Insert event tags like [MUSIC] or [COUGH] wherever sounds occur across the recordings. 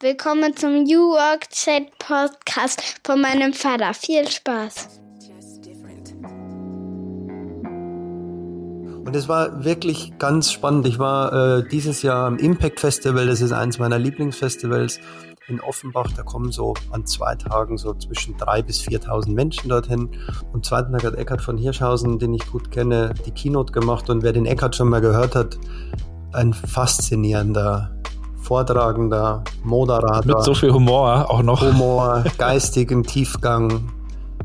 Willkommen zum New Work Chat Podcast von meinem Vater. Viel Spaß. Und es war wirklich ganz spannend. Ich war äh, dieses Jahr am Impact Festival, das ist eins meiner Lieblingsfestivals in Offenbach. Da kommen so an zwei Tagen so zwischen drei bis 4.000 Menschen dorthin. Am zweiten Tag hat Eckhard von Hirschhausen, den ich gut kenne, die Keynote gemacht. Und wer den Eckhard schon mal gehört hat, ein faszinierender Vortragender, Moderator. Mit so viel Humor auch noch. Humor, [LAUGHS] geistigen Tiefgang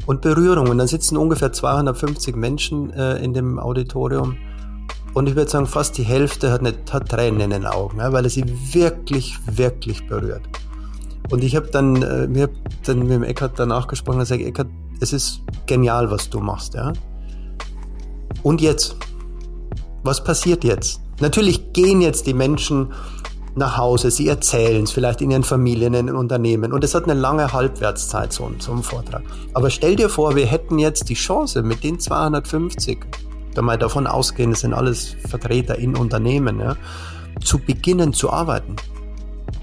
und Berührung. Und dann sitzen ungefähr 250 Menschen äh, in dem Auditorium. Und ich würde sagen, fast die Hälfte hat, nicht, hat Tränen in den Augen, ja, weil er sie wirklich, wirklich berührt. Und ich habe dann, äh, mir dann mit dem Eckart danach gesprochen und gesagt, Eckart, es ist genial, was du machst, ja. Und jetzt? Was passiert jetzt? Natürlich gehen jetzt die Menschen nach Hause, sie erzählen es vielleicht in ihren Familien, in ihren Unternehmen und es hat eine lange Halbwertszeit, so, so ein Vortrag. Aber stell dir vor, wir hätten jetzt die Chance mit den 250, da mal davon ausgehen, es sind alles Vertreter in Unternehmen, ja, zu beginnen zu arbeiten.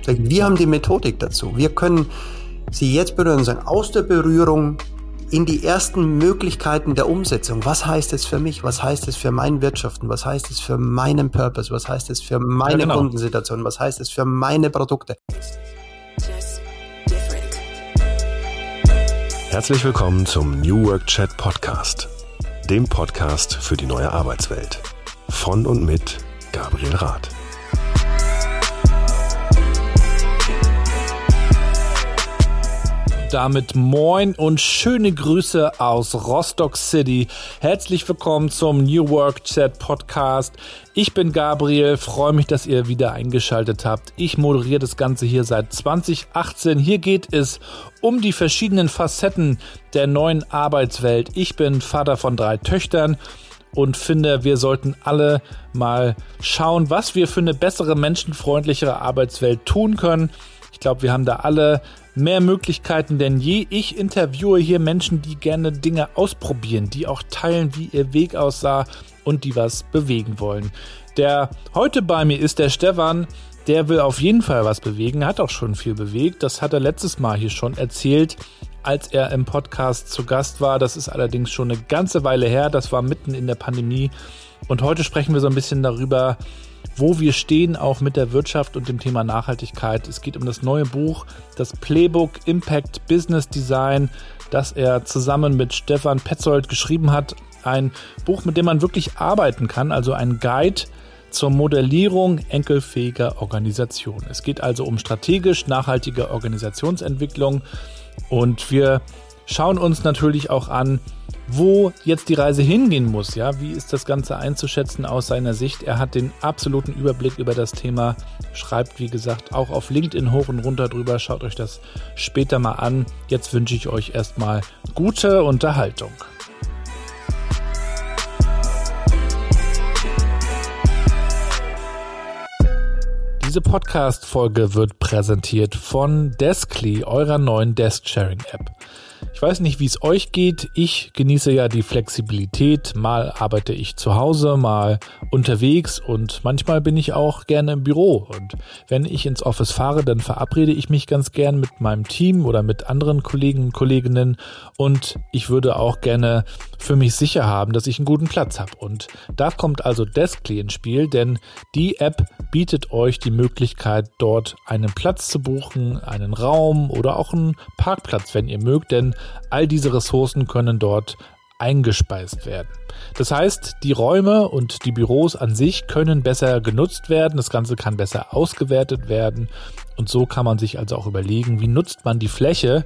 Wir haben die Methodik dazu. Wir können sie jetzt berühren und sagen, aus der Berührung in die ersten Möglichkeiten der Umsetzung. Was heißt es für mich? Was heißt es für mein Wirtschaften? Was heißt es für meinen Purpose? Was heißt es für meine ja, genau. Kundensituation? Was heißt es für meine Produkte? Herzlich willkommen zum New Work Chat Podcast, dem Podcast für die neue Arbeitswelt. Von und mit Gabriel Rath. Damit moin und schöne Grüße aus Rostock City. Herzlich willkommen zum New Work Chat Podcast. Ich bin Gabriel, freue mich, dass ihr wieder eingeschaltet habt. Ich moderiere das Ganze hier seit 2018. Hier geht es um die verschiedenen Facetten der neuen Arbeitswelt. Ich bin Vater von drei Töchtern und finde, wir sollten alle mal schauen, was wir für eine bessere, menschenfreundlichere Arbeitswelt tun können. Ich glaube, wir haben da alle mehr Möglichkeiten denn je. Ich interviewe hier Menschen, die gerne Dinge ausprobieren, die auch teilen, wie ihr Weg aussah und die was bewegen wollen. Der heute bei mir ist der Stefan. Der will auf jeden Fall was bewegen, hat auch schon viel bewegt. Das hat er letztes Mal hier schon erzählt, als er im Podcast zu Gast war. Das ist allerdings schon eine ganze Weile her. Das war mitten in der Pandemie. Und heute sprechen wir so ein bisschen darüber, wo wir stehen, auch mit der Wirtschaft und dem Thema Nachhaltigkeit. Es geht um das neue Buch, das Playbook Impact Business Design, das er zusammen mit Stefan Petzold geschrieben hat. Ein Buch, mit dem man wirklich arbeiten kann, also ein Guide zur Modellierung enkelfähiger Organisation. Es geht also um strategisch nachhaltige Organisationsentwicklung und wir schauen uns natürlich auch an, wo jetzt die Reise hingehen muss. Ja, wie ist das Ganze einzuschätzen aus seiner Sicht? Er hat den absoluten Überblick über das Thema, schreibt wie gesagt auch auf LinkedIn hoch und runter drüber. Schaut euch das später mal an. Jetzt wünsche ich euch erstmal gute Unterhaltung. Diese Podcast-Folge wird präsentiert von Deskly, eurer neuen Desk-Sharing-App. Ich weiß nicht, wie es euch geht. Ich genieße ja die Flexibilität. Mal arbeite ich zu Hause, mal unterwegs und manchmal bin ich auch gerne im Büro. Und wenn ich ins Office fahre, dann verabrede ich mich ganz gern mit meinem Team oder mit anderen Kollegen und Kolleginnen. Und ich würde auch gerne für mich sicher haben, dass ich einen guten Platz habe. Und da kommt also Deskly ins Spiel, denn die App bietet euch die Möglichkeit, dort einen Platz zu buchen, einen Raum oder auch einen Parkplatz, wenn ihr mögt, denn all diese Ressourcen können dort eingespeist werden. Das heißt, die Räume und die Büros an sich können besser genutzt werden, das Ganze kann besser ausgewertet werden und so kann man sich also auch überlegen, wie nutzt man die Fläche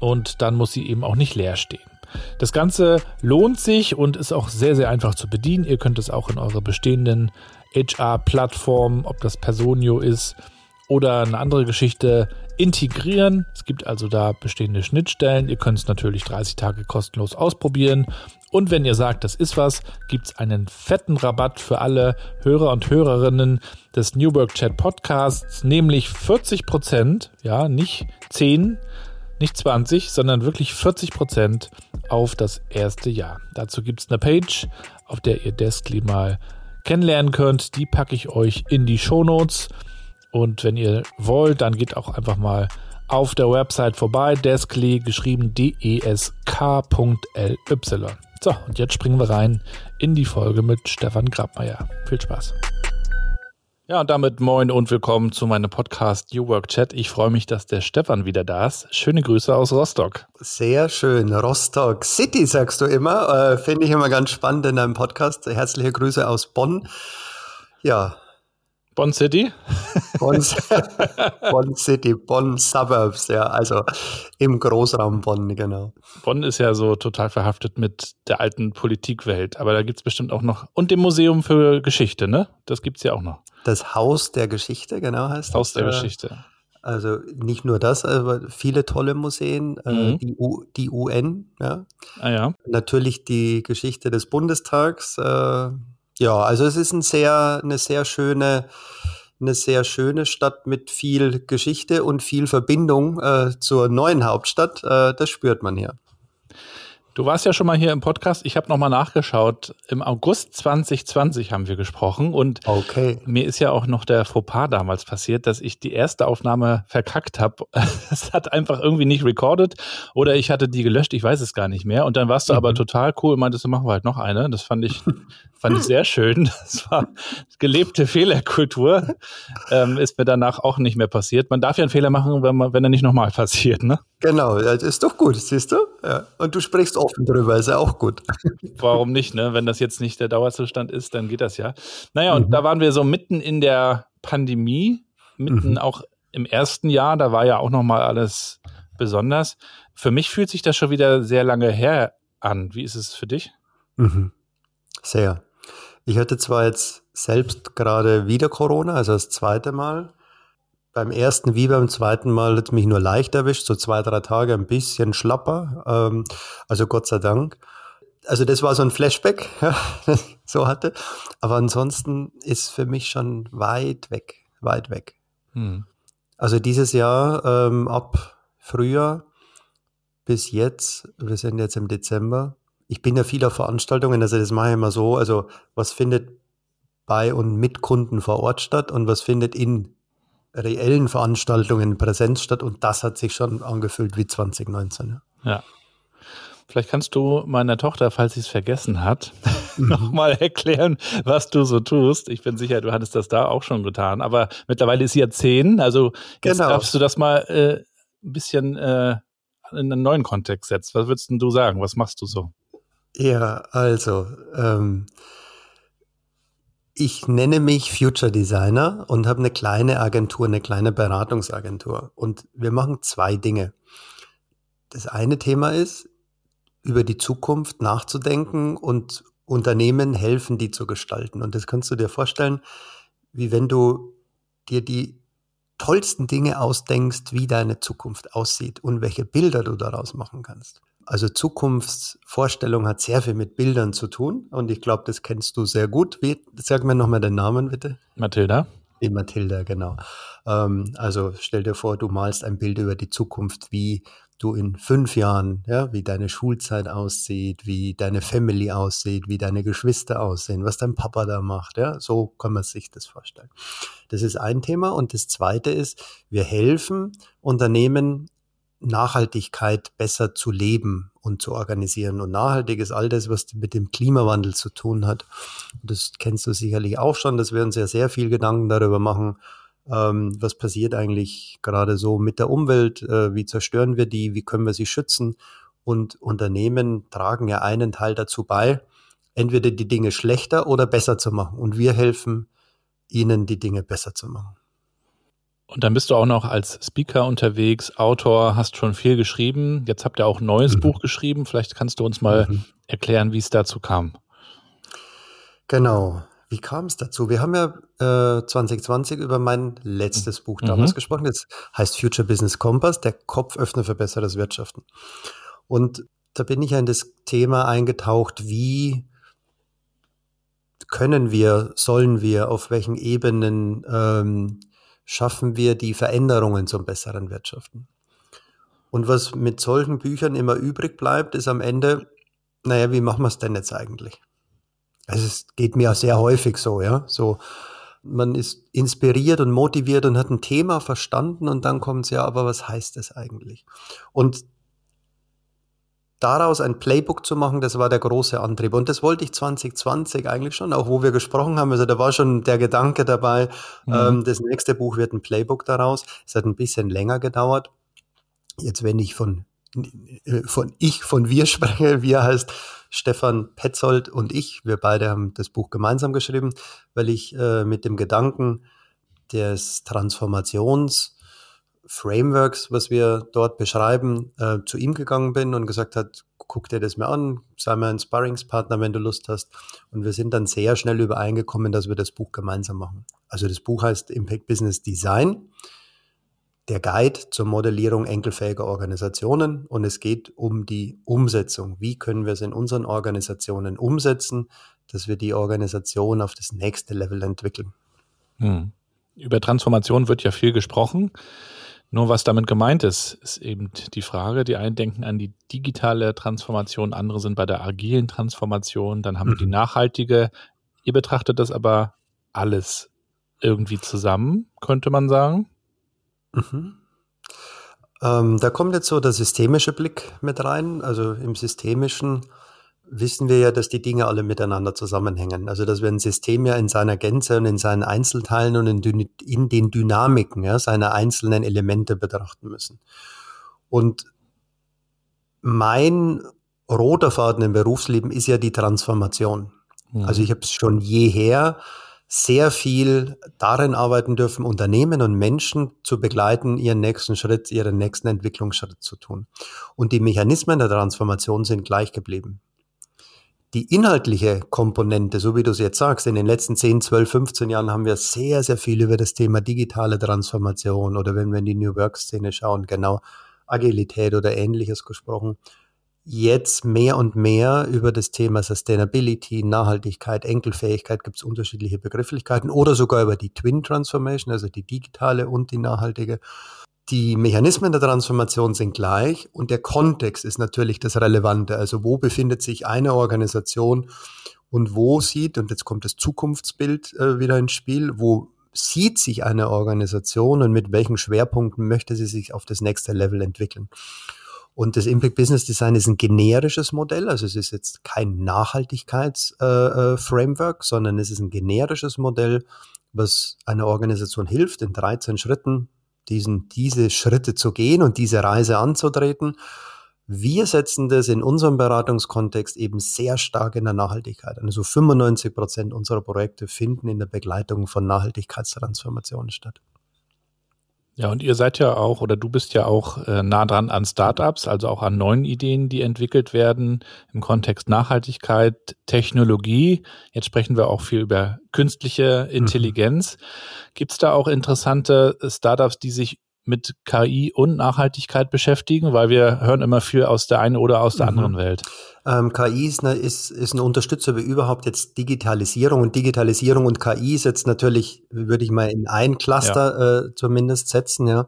und dann muss sie eben auch nicht leer stehen. Das Ganze lohnt sich und ist auch sehr, sehr einfach zu bedienen. Ihr könnt es auch in eure bestehenden HR-Plattformen, ob das Personio ist oder eine andere Geschichte, integrieren. Es gibt also da bestehende Schnittstellen. Ihr könnt es natürlich 30 Tage kostenlos ausprobieren. Und wenn ihr sagt, das ist was, gibt es einen fetten Rabatt für alle Hörer und Hörerinnen des New Work Chat Podcasts, nämlich 40 Prozent, ja, nicht 10, nicht 20, sondern wirklich 40 Prozent auf das erste Jahr. Dazu gibt es eine Page, auf der ihr Deskly mal kennenlernen könnt. Die packe ich euch in die Show Notes. Und wenn ihr wollt, dann geht auch einfach mal auf der Website vorbei. Deskly, geschrieben D-E-S-K.L-Y. So, und jetzt springen wir rein in die Folge mit Stefan Grabmeier. Viel Spaß. Ja, und damit moin und willkommen zu meinem Podcast New Work Chat. Ich freue mich, dass der Stefan wieder da ist. Schöne Grüße aus Rostock. Sehr schön. Rostock City, sagst du immer. Äh, Finde ich immer ganz spannend in deinem Podcast. Herzliche Grüße aus Bonn. Ja. Bonn City? Bonn, [LAUGHS] Bonn City, Bonn Suburbs, ja, also im Großraum Bonn, genau. Bonn ist ja so total verhaftet mit der alten Politikwelt, aber da gibt es bestimmt auch noch, und dem Museum für Geschichte, ne? Das gibt es ja auch noch. Das Haus der Geschichte, genau heißt Haus das. der Geschichte. Also nicht nur das, aber viele tolle Museen, äh, mhm. die, U, die UN, ja. Ah, ja. Natürlich die Geschichte des Bundestags. Äh, ja, also es ist ein sehr, eine sehr schöne, eine sehr schöne Stadt mit viel Geschichte und viel Verbindung äh, zur neuen Hauptstadt. Äh, das spürt man hier. Du warst ja schon mal hier im Podcast. Ich habe nochmal nachgeschaut. Im August 2020 haben wir gesprochen und okay. mir ist ja auch noch der Fauxpas damals passiert, dass ich die erste Aufnahme verkackt habe. [LAUGHS] Es hat einfach irgendwie nicht recorded oder ich hatte die gelöscht. Ich weiß es gar nicht mehr. Und dann warst du mhm. aber total cool und meintest, du machen wir halt noch eine. Das fand ich Fand ich sehr schön. Das war gelebte Fehlerkultur. Ähm, ist mir danach auch nicht mehr passiert. Man darf ja einen Fehler machen, wenn, man, wenn er nicht nochmal passiert, ne? Genau, das ist doch gut, siehst du? Ja. Und du sprichst offen drüber, ist ja auch gut. [LAUGHS] Warum nicht, ne? Wenn das jetzt nicht der Dauerzustand ist, dann geht das ja. Naja, und mhm. da waren wir so mitten in der Pandemie, mitten mhm. auch im ersten Jahr, da war ja auch nochmal alles besonders. Für mich fühlt sich das schon wieder sehr lange her an. Wie ist es für dich? Mhm. Sehr. Ich hatte zwar jetzt selbst gerade wieder Corona, also das zweite Mal. Beim ersten wie beim zweiten Mal hat es mich nur leicht erwischt, so zwei, drei Tage ein bisschen schlapper. Ähm, also Gott sei Dank. Also das war so ein Flashback, [LAUGHS] so hatte. Aber ansonsten ist für mich schon weit weg, weit weg. Hm. Also dieses Jahr ähm, ab Frühjahr bis jetzt, wir sind jetzt im Dezember, ich bin ja viel auf Veranstaltungen, also das mache ich immer so, also was findet bei und mit Kunden vor Ort statt und was findet in reellen Veranstaltungen Präsenz statt und das hat sich schon angefühlt wie 2019. Ja. ja. Vielleicht kannst du meiner Tochter, falls sie es vergessen hat, [LAUGHS] nochmal erklären, was du so tust. Ich bin sicher, du hattest das da auch schon getan, aber mittlerweile ist sie ja zehn, also jetzt genau. darfst du das mal äh, ein bisschen äh, in einen neuen Kontext setzen. Was würdest du sagen? Was machst du so? Ja, also, ähm, ich nenne mich Future Designer und habe eine kleine Agentur, eine kleine Beratungsagentur. Und wir machen zwei Dinge. Das eine Thema ist, über die Zukunft nachzudenken und Unternehmen helfen, die zu gestalten. Und das kannst du dir vorstellen, wie wenn du dir die tollsten Dinge ausdenkst, wie deine Zukunft aussieht und welche Bilder du daraus machen kannst. Also Zukunftsvorstellung hat sehr viel mit Bildern zu tun und ich glaube, das kennst du sehr gut. Wie, sag mir nochmal den Namen bitte. Mathilda. Die Mathilda, genau. Ähm, also stell dir vor, du malst ein Bild über die Zukunft, wie du in fünf Jahren, ja, wie deine Schulzeit aussieht, wie deine Family aussieht, wie deine Geschwister aussehen, was dein Papa da macht, ja, so kann man sich das vorstellen. Das ist ein Thema und das zweite ist, wir helfen Unternehmen Nachhaltigkeit besser zu leben und zu organisieren. Und nachhaltig ist all das, was mit dem Klimawandel zu tun hat. Das kennst du sicherlich auch schon, dass wir uns ja sehr viel Gedanken darüber machen, ähm, was passiert eigentlich gerade so mit der Umwelt, äh, wie zerstören wir die, wie können wir sie schützen. Und Unternehmen tragen ja einen Teil dazu bei, entweder die Dinge schlechter oder besser zu machen. Und wir helfen ihnen, die Dinge besser zu machen. Und dann bist du auch noch als Speaker unterwegs, Autor, hast schon viel geschrieben. Jetzt habt ihr auch ein neues mhm. Buch geschrieben. Vielleicht kannst du uns mal mhm. erklären, wie es dazu kam. Genau. Wie kam es dazu? Wir haben ja äh, 2020 über mein letztes Buch mhm. damals gesprochen. Das heißt Future Business Compass, der Kopföffner für besseres Wirtschaften. Und da bin ich ja in das Thema eingetaucht, wie können wir, sollen wir, auf welchen Ebenen ähm, schaffen wir die Veränderungen zum besseren Wirtschaften. Und was mit solchen Büchern immer übrig bleibt, ist am Ende, naja, wie machen wir es denn jetzt eigentlich? Also es geht mir sehr häufig so, ja, so, man ist inspiriert und motiviert und hat ein Thema verstanden und dann kommt es ja, aber was heißt das eigentlich? Und daraus ein Playbook zu machen, das war der große Antrieb. Und das wollte ich 2020 eigentlich schon, auch wo wir gesprochen haben. Also da war schon der Gedanke dabei, mhm. ähm, das nächste Buch wird ein Playbook daraus. Es hat ein bisschen länger gedauert. Jetzt, wenn ich von, äh, von ich, von wir [LAUGHS] spreche, wir heißt Stefan Petzold und ich. Wir beide haben das Buch gemeinsam geschrieben, weil ich äh, mit dem Gedanken des Transformations Frameworks, was wir dort beschreiben, äh, zu ihm gegangen bin und gesagt hat, guck dir das mal an, sei mal ein Sparringspartner, wenn du Lust hast. Und wir sind dann sehr schnell übereingekommen, dass wir das Buch gemeinsam machen. Also das Buch heißt Impact Business Design, der Guide zur Modellierung enkelfähiger Organisationen. Und es geht um die Umsetzung. Wie können wir es in unseren Organisationen umsetzen, dass wir die Organisation auf das nächste Level entwickeln. Hm. Über Transformation wird ja viel gesprochen. Nur was damit gemeint ist, ist eben die Frage, die einen denken an die digitale Transformation, andere sind bei der agilen Transformation, dann haben mhm. wir die mhm. nachhaltige. Ihr betrachtet das aber alles irgendwie zusammen, könnte man sagen. Mhm. Ähm, da kommt jetzt so der systemische Blick mit rein. Also im systemischen wissen wir ja, dass die Dinge alle miteinander zusammenhängen. Also dass wir ein System ja in seiner Gänze und in seinen Einzelteilen und in, in den Dynamiken ja, seiner einzelnen Elemente betrachten müssen. Und mein roter Faden im Berufsleben ist ja die Transformation. Mhm. Also ich habe es schon jeher sehr viel darin arbeiten dürfen, Unternehmen und Menschen zu begleiten, ihren nächsten Schritt, ihren nächsten Entwicklungsschritt zu tun. Und die Mechanismen der Transformation sind gleich geblieben die inhaltliche Komponente, so wie du es jetzt sagst, in den letzten 10, 12, 15 Jahren haben wir sehr, sehr viel über das Thema digitale Transformation oder wenn wir in die New Work-Szene schauen, genau Agilität oder ähnliches gesprochen. Jetzt mehr und mehr über das Thema Sustainability, Nachhaltigkeit, Enkelfähigkeit gibt es unterschiedliche Begrifflichkeiten oder sogar über die Twin Transformation, also die digitale und die nachhaltige. Die Mechanismen der Transformation sind gleich und der Kontext ist natürlich das Relevante. Also wo befindet sich eine Organisation und wo sieht, und jetzt kommt das Zukunftsbild äh, wieder ins Spiel, wo sieht sich eine Organisation und mit welchen Schwerpunkten möchte sie sich auf das nächste Level entwickeln. Und das Impact Business Design ist ein generisches Modell, also es ist jetzt kein Nachhaltigkeitsframework, äh, äh, sondern es ist ein generisches Modell, was einer Organisation hilft, in 13 Schritten diesen, diese Schritte zu gehen und diese Reise anzutreten. Wir setzen das in unserem Beratungskontext eben sehr stark in der Nachhaltigkeit. Also 95 Prozent unserer Projekte finden in der Begleitung von Nachhaltigkeitstransformationen statt. Ja, und ihr seid ja auch, oder du bist ja auch äh, nah dran an Startups, also auch an neuen Ideen, die entwickelt werden im Kontext Nachhaltigkeit, Technologie. Jetzt sprechen wir auch viel über künstliche mhm. Intelligenz. Mhm. Gibt es da auch interessante Startups, die sich mit KI und Nachhaltigkeit beschäftigen? Weil wir hören immer viel aus der einen oder aus der mhm. anderen Welt. Ähm, KI ist, eine, ist, ist ein Unterstützer wie überhaupt jetzt Digitalisierung. Und Digitalisierung und KI ist jetzt natürlich, würde ich mal in ein Cluster ja. äh, zumindest setzen. Ja.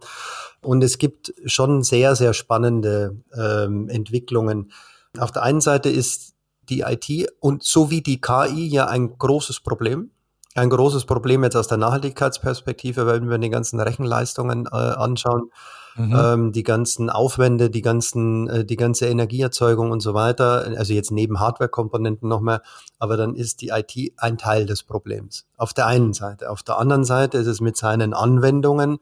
Und es gibt schon sehr, sehr spannende ähm, Entwicklungen. Auf der einen Seite ist die IT und so wie die KI ja ein großes Problem ein großes Problem jetzt aus der Nachhaltigkeitsperspektive, wenn wir die ganzen Rechenleistungen äh, anschauen, mhm. ähm, die ganzen Aufwände, die ganzen, äh, die ganze Energieerzeugung und so weiter. Also jetzt neben Hardware-Komponenten noch mehr, aber dann ist die IT ein Teil des Problems. Auf der einen Seite. Auf der anderen Seite ist es mit seinen Anwendungen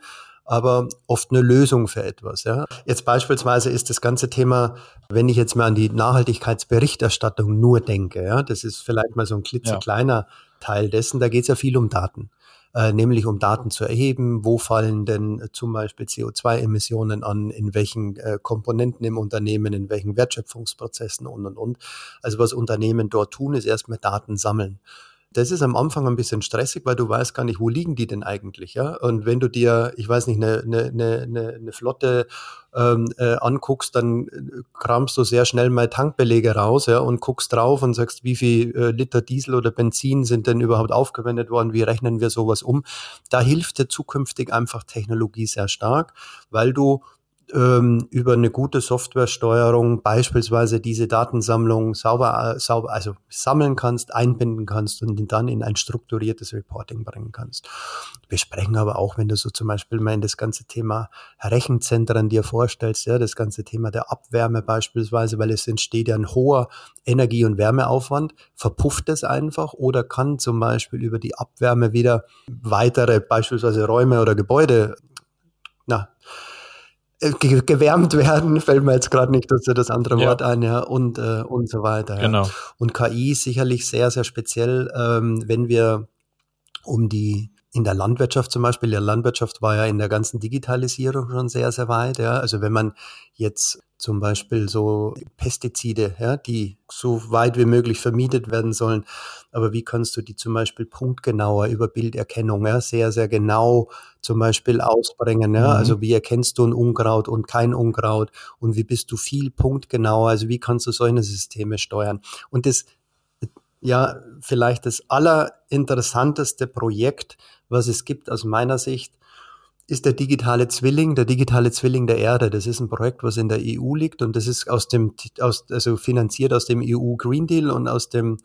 aber oft eine Lösung für etwas. Ja. Jetzt beispielsweise ist das ganze Thema, wenn ich jetzt mal an die Nachhaltigkeitsberichterstattung nur denke, ja, das ist vielleicht mal so ein klitzekleiner ja. Teil dessen. Da geht es ja viel um Daten, äh, nämlich um Daten zu erheben. Wo fallen denn äh, zum Beispiel CO2-Emissionen an, in welchen äh, Komponenten im Unternehmen, in welchen Wertschöpfungsprozessen und, und, und. Also was Unternehmen dort tun, ist erstmal Daten sammeln. Das ist am Anfang ein bisschen stressig, weil du weißt gar nicht, wo liegen die denn eigentlich, ja? Und wenn du dir, ich weiß nicht, eine, eine, eine, eine Flotte ähm, äh, anguckst, dann äh, kramst du sehr schnell mal Tankbelege raus, ja, und guckst drauf und sagst, wie viel äh, Liter Diesel oder Benzin sind denn überhaupt aufgewendet worden, wie rechnen wir sowas um? Da hilft dir zukünftig einfach Technologie sehr stark, weil du ähm, über eine gute Softwaresteuerung beispielsweise diese Datensammlung sauber, äh, sauber, also sammeln kannst, einbinden kannst und dann in ein strukturiertes Reporting bringen kannst. Wir sprechen aber auch, wenn du so zum Beispiel mal in das ganze Thema Rechenzentren dir vorstellst, ja, das ganze Thema der Abwärme beispielsweise, weil es entsteht ja ein hoher Energie- und Wärmeaufwand, verpufft es einfach oder kann zum Beispiel über die Abwärme wieder weitere beispielsweise Räume oder Gebäude na, gewärmt werden, [LAUGHS] fällt mir jetzt gerade nicht dazu das andere ja. Wort ein, ja, und, äh, und so weiter. Genau. Ja. Und KI ist sicherlich sehr, sehr speziell, ähm, wenn wir um die in der Landwirtschaft zum Beispiel, die Landwirtschaft war ja in der ganzen Digitalisierung schon sehr, sehr weit. Ja. Also wenn man jetzt zum Beispiel so Pestizide, ja, die so weit wie möglich vermietet werden sollen. Aber wie kannst du die zum Beispiel punktgenauer über Bilderkennung, ja, sehr, sehr genau zum Beispiel ausbringen, ja? Mhm. Also wie erkennst du ein Unkraut und kein Unkraut und wie bist du viel punktgenauer, also wie kannst du solche Systeme steuern? Und das, ja, vielleicht das allerinteressanteste Projekt, was es gibt aus meiner Sicht, ist der digitale Zwilling, der digitale Zwilling der Erde. Das ist ein Projekt, was in der EU liegt und das ist aus dem, aus, also finanziert aus dem EU Green Deal und aus dem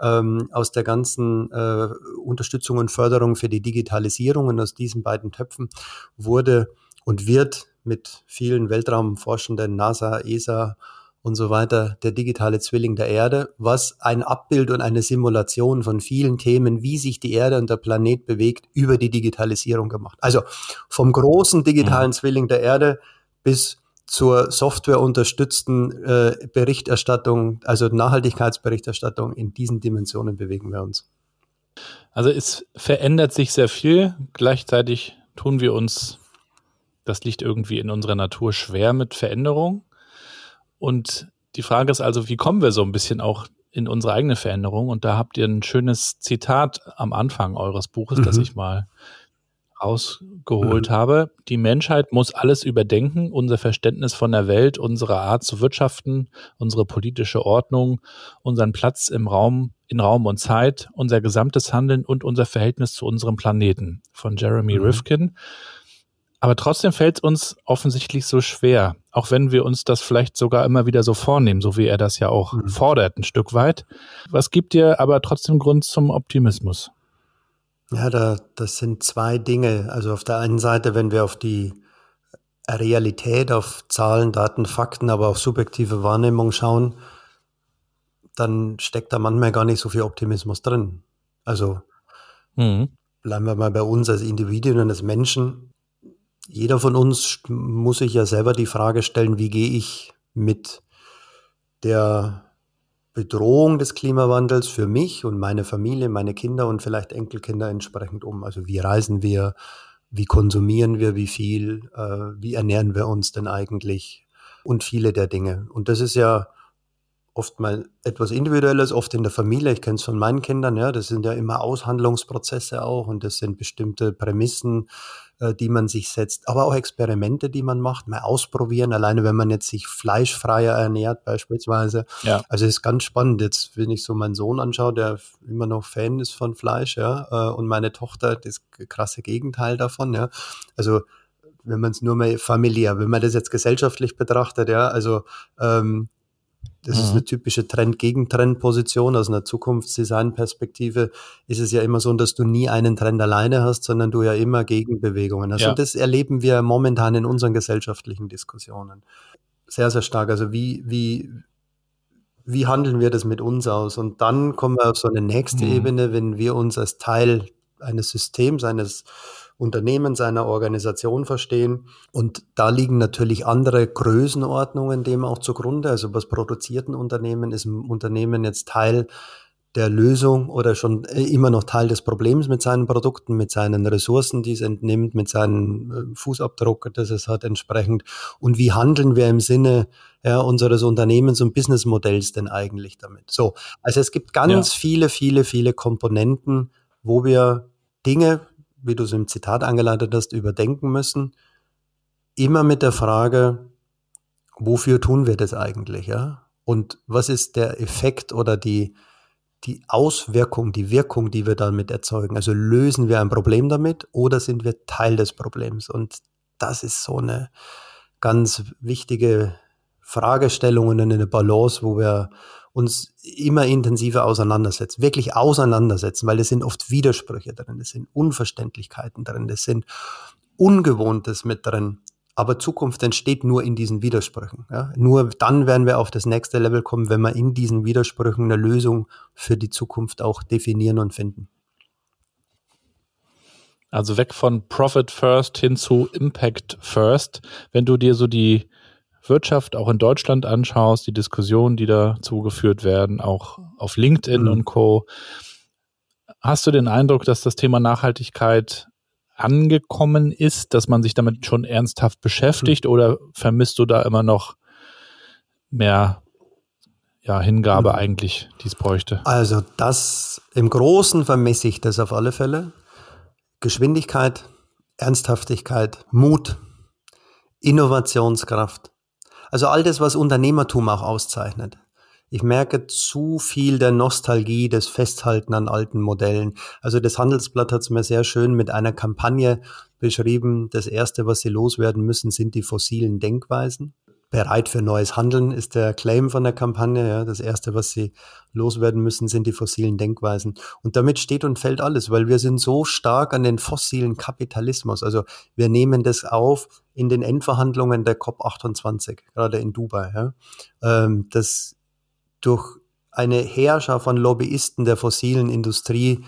ähm, aus der ganzen äh, Unterstützung und Förderung für die Digitalisierung und aus diesen beiden Töpfen wurde und wird mit vielen Weltraumforschenden, NASA, ESA und so weiter, der digitale Zwilling der Erde, was ein Abbild und eine Simulation von vielen Themen, wie sich die Erde und der Planet bewegt, über die Digitalisierung gemacht. Also vom großen digitalen mhm. Zwilling der Erde bis zur softwareunterstützten äh, Berichterstattung, also Nachhaltigkeitsberichterstattung, in diesen Dimensionen bewegen wir uns. Also es verändert sich sehr viel. Gleichzeitig tun wir uns, das liegt irgendwie in unserer Natur schwer mit Veränderung. Und die Frage ist also, wie kommen wir so ein bisschen auch in unsere eigene Veränderung? Und da habt ihr ein schönes Zitat am Anfang eures Buches, mhm. das ich mal rausgeholt mhm. habe. Die Menschheit muss alles überdenken, unser Verständnis von der Welt, unsere Art zu wirtschaften, unsere politische Ordnung, unseren Platz im Raum, in Raum und Zeit, unser gesamtes Handeln und unser Verhältnis zu unserem Planeten von Jeremy mhm. Rifkin. Aber trotzdem fällt es uns offensichtlich so schwer, auch wenn wir uns das vielleicht sogar immer wieder so vornehmen, so wie er das ja auch mhm. fordert, ein Stück weit. Was gibt dir aber trotzdem Grund zum Optimismus? Ja, da, das sind zwei Dinge. Also auf der einen Seite, wenn wir auf die Realität, auf Zahlen, Daten, Fakten, aber auch subjektive Wahrnehmung schauen, dann steckt da manchmal gar nicht so viel Optimismus drin. Also mhm. bleiben wir mal bei uns als Individuen und als Menschen jeder von uns muss sich ja selber die Frage stellen, wie gehe ich mit der Bedrohung des Klimawandels für mich und meine Familie, meine Kinder und vielleicht Enkelkinder entsprechend um. Also wie reisen wir, wie konsumieren wir, wie viel, äh, wie ernähren wir uns denn eigentlich und viele der Dinge. Und das ist ja oft mal etwas Individuelles, oft in der Familie. Ich kenne es von meinen Kindern, ja, das sind ja immer Aushandlungsprozesse auch und das sind bestimmte Prämissen, die man sich setzt, aber auch Experimente, die man macht, mal ausprobieren, alleine wenn man jetzt sich fleischfreier ernährt beispielsweise. Ja. Also es ist ganz spannend, jetzt wenn ich so meinen Sohn anschaue, der immer noch Fan ist von Fleisch, ja, äh, und meine Tochter, das krasse Gegenteil davon, ja. Also wenn man es nur mal familiär, wenn man das jetzt gesellschaftlich betrachtet, ja, also ähm, das mhm. ist eine typische Trend-Gegen-Trend-Position. Aus einer Zukunftsdesign-Perspektive ist es ja immer so, dass du nie einen Trend alleine hast, sondern du ja immer Gegenbewegungen hast. Ja. Und das erleben wir momentan in unseren gesellschaftlichen Diskussionen. Sehr, sehr stark. Also wie, wie, wie handeln wir das mit uns aus? Und dann kommen wir auf so eine nächste mhm. Ebene, wenn wir uns als Teil eines Systems, eines Unternehmen, seiner Organisation verstehen. Und da liegen natürlich andere Größenordnungen dem auch zugrunde. Also was produziert ein Unternehmen? Ist ein Unternehmen jetzt Teil der Lösung oder schon äh, immer noch Teil des Problems mit seinen Produkten, mit seinen Ressourcen, die es entnimmt, mit seinem äh, Fußabdruck, das es hat entsprechend. Und wie handeln wir im Sinne ja, unseres Unternehmens und Businessmodells denn eigentlich damit? So, also es gibt ganz ja. viele, viele, viele Komponenten, wo wir Dinge wie du es im Zitat angeleitet hast, überdenken müssen. Immer mit der Frage, wofür tun wir das eigentlich, ja? Und was ist der Effekt oder die, die Auswirkung, die Wirkung, die wir damit erzeugen? Also lösen wir ein Problem damit oder sind wir Teil des Problems? Und das ist so eine ganz wichtige Fragestellungen in eine Balance, wo wir uns immer intensiver auseinandersetzen, wirklich auseinandersetzen, weil es sind oft Widersprüche drin, es sind Unverständlichkeiten drin, es sind Ungewohntes mit drin. Aber Zukunft entsteht nur in diesen Widersprüchen. Ja? Nur dann werden wir auf das nächste Level kommen, wenn wir in diesen Widersprüchen eine Lösung für die Zukunft auch definieren und finden. Also weg von Profit First hin zu Impact First. Wenn du dir so die Wirtschaft auch in Deutschland anschaust, die Diskussionen, die dazu geführt werden, auch auf LinkedIn mhm. und Co., hast du den Eindruck, dass das Thema Nachhaltigkeit angekommen ist, dass man sich damit schon ernsthaft beschäftigt mhm. oder vermisst du da immer noch mehr ja, Hingabe mhm. eigentlich, die es bräuchte? Also das im Großen vermisse ich das auf alle Fälle. Geschwindigkeit, Ernsthaftigkeit, Mut, Innovationskraft. Also all das, was Unternehmertum auch auszeichnet. Ich merke zu viel der Nostalgie, des Festhalten an alten Modellen. Also das Handelsblatt hat es mir sehr schön mit einer Kampagne beschrieben. Das Erste, was sie loswerden müssen, sind die fossilen Denkweisen bereit für neues Handeln, ist der Claim von der Kampagne. Ja. Das Erste, was sie loswerden müssen, sind die fossilen Denkweisen. Und damit steht und fällt alles, weil wir sind so stark an den fossilen Kapitalismus. Also wir nehmen das auf in den Endverhandlungen der COP28, gerade in Dubai. Ja. Ähm, das durch eine Herrscher von Lobbyisten der fossilen Industrie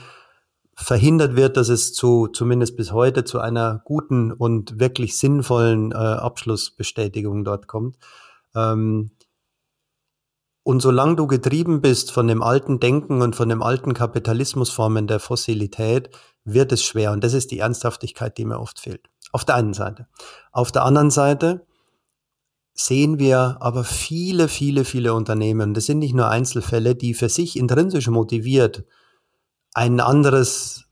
verhindert wird, dass es zu, zumindest bis heute, zu einer guten und wirklich sinnvollen äh, Abschlussbestätigung dort kommt. Ähm, und solange du getrieben bist von dem alten Denken und von dem alten Kapitalismusformen der Fossilität, wird es schwer. Und das ist die Ernsthaftigkeit, die mir oft fehlt. Auf der einen Seite. Auf der anderen Seite sehen wir aber viele, viele, viele Unternehmen, das sind nicht nur Einzelfälle, die für sich intrinsisch motiviert ein anderes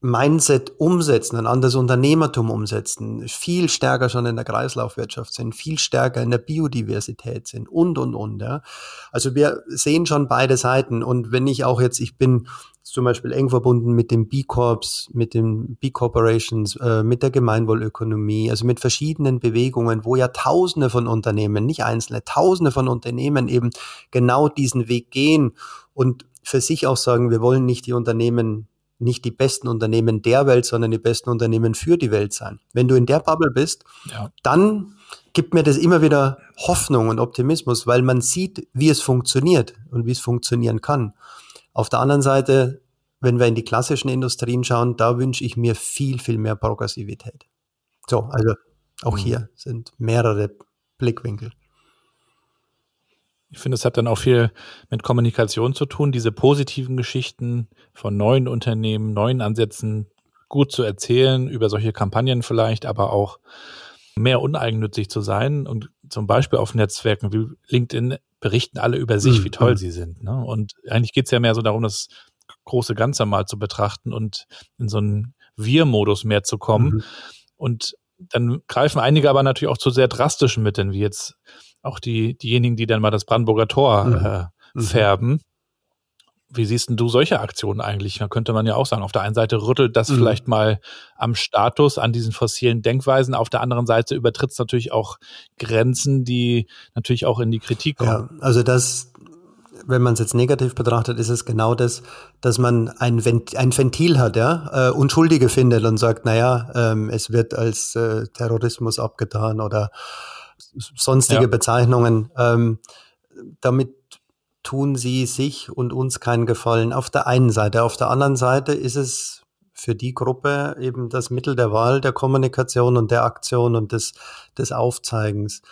Mindset umsetzen, ein anderes Unternehmertum umsetzen, viel stärker schon in der Kreislaufwirtschaft sind, viel stärker in der Biodiversität sind und, und, und. Ja. Also wir sehen schon beide Seiten. Und wenn ich auch jetzt, ich bin zum Beispiel eng verbunden mit den B-Corps, mit den B-Corporations, äh, mit der Gemeinwohlökonomie, also mit verschiedenen Bewegungen, wo ja Tausende von Unternehmen, nicht einzelne, Tausende von Unternehmen eben genau diesen Weg gehen und für sich auch sagen, wir wollen nicht die Unternehmen, nicht die besten Unternehmen der Welt, sondern die besten Unternehmen für die Welt sein. Wenn du in der Bubble bist, ja. dann gibt mir das immer wieder Hoffnung und Optimismus, weil man sieht, wie es funktioniert und wie es funktionieren kann. Auf der anderen Seite, wenn wir in die klassischen Industrien schauen, da wünsche ich mir viel, viel mehr Progressivität. So, also auch mhm. hier sind mehrere Blickwinkel. Ich finde, es hat dann auch viel mit Kommunikation zu tun, diese positiven Geschichten von neuen Unternehmen, neuen Ansätzen gut zu erzählen, über solche Kampagnen vielleicht, aber auch mehr uneigennützig zu sein und zum Beispiel auf Netzwerken wie LinkedIn berichten alle über sich, wie toll mhm. sie sind. Ne? Und eigentlich geht es ja mehr so darum, das große Ganze mal zu betrachten und in so einen Wir-Modus mehr zu kommen. Mhm. Und dann greifen einige aber natürlich auch zu sehr drastischen Mitteln, wie jetzt auch die, diejenigen, die dann mal das Brandenburger Tor mhm. äh, mhm. färben. Wie siehst denn du solche Aktionen eigentlich? Da könnte man ja auch sagen, auf der einen Seite rüttelt das mhm. vielleicht mal am Status, an diesen fossilen Denkweisen. Auf der anderen Seite übertritt es natürlich auch Grenzen, die natürlich auch in die Kritik kommen. Ja, also das, wenn man es jetzt negativ betrachtet, ist es genau das, dass man ein, Vent ein Ventil hat, ja, äh, Unschuldige findet und sagt, naja, ähm, es wird als äh, Terrorismus abgetan oder sonstige ja. Bezeichnungen. Ähm, damit tun sie sich und uns keinen Gefallen. Auf der einen Seite. Auf der anderen Seite ist es für die Gruppe eben das Mittel der Wahl, der Kommunikation und der Aktion und des, des Aufzeigens.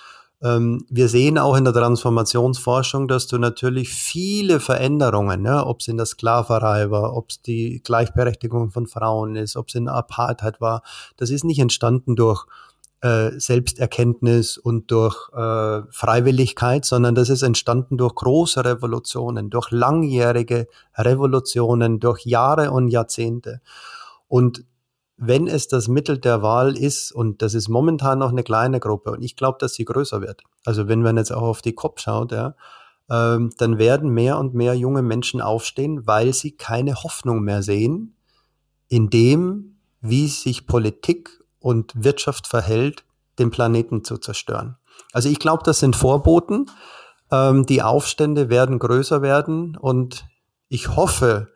Ähm, wir sehen auch in der Transformationsforschung, dass du natürlich viele Veränderungen, ja, ob es in der Sklaverei war, ob es die Gleichberechtigung von Frauen ist, ob es in der Apartheid war, das ist nicht entstanden durch äh, Selbsterkenntnis und durch äh, Freiwilligkeit, sondern das ist entstanden durch große Revolutionen, durch langjährige Revolutionen, durch Jahre und Jahrzehnte. Und wenn es das Mittel der Wahl ist, und das ist momentan noch eine kleine Gruppe, und ich glaube, dass sie größer wird. Also wenn man jetzt auch auf die Kopf schaut, ja, ähm, dann werden mehr und mehr junge Menschen aufstehen, weil sie keine Hoffnung mehr sehen in dem, wie sich Politik und Wirtschaft verhält den Planeten zu zerstören. Also ich glaube, das sind Vorboten. Ähm, die Aufstände werden größer werden und ich hoffe,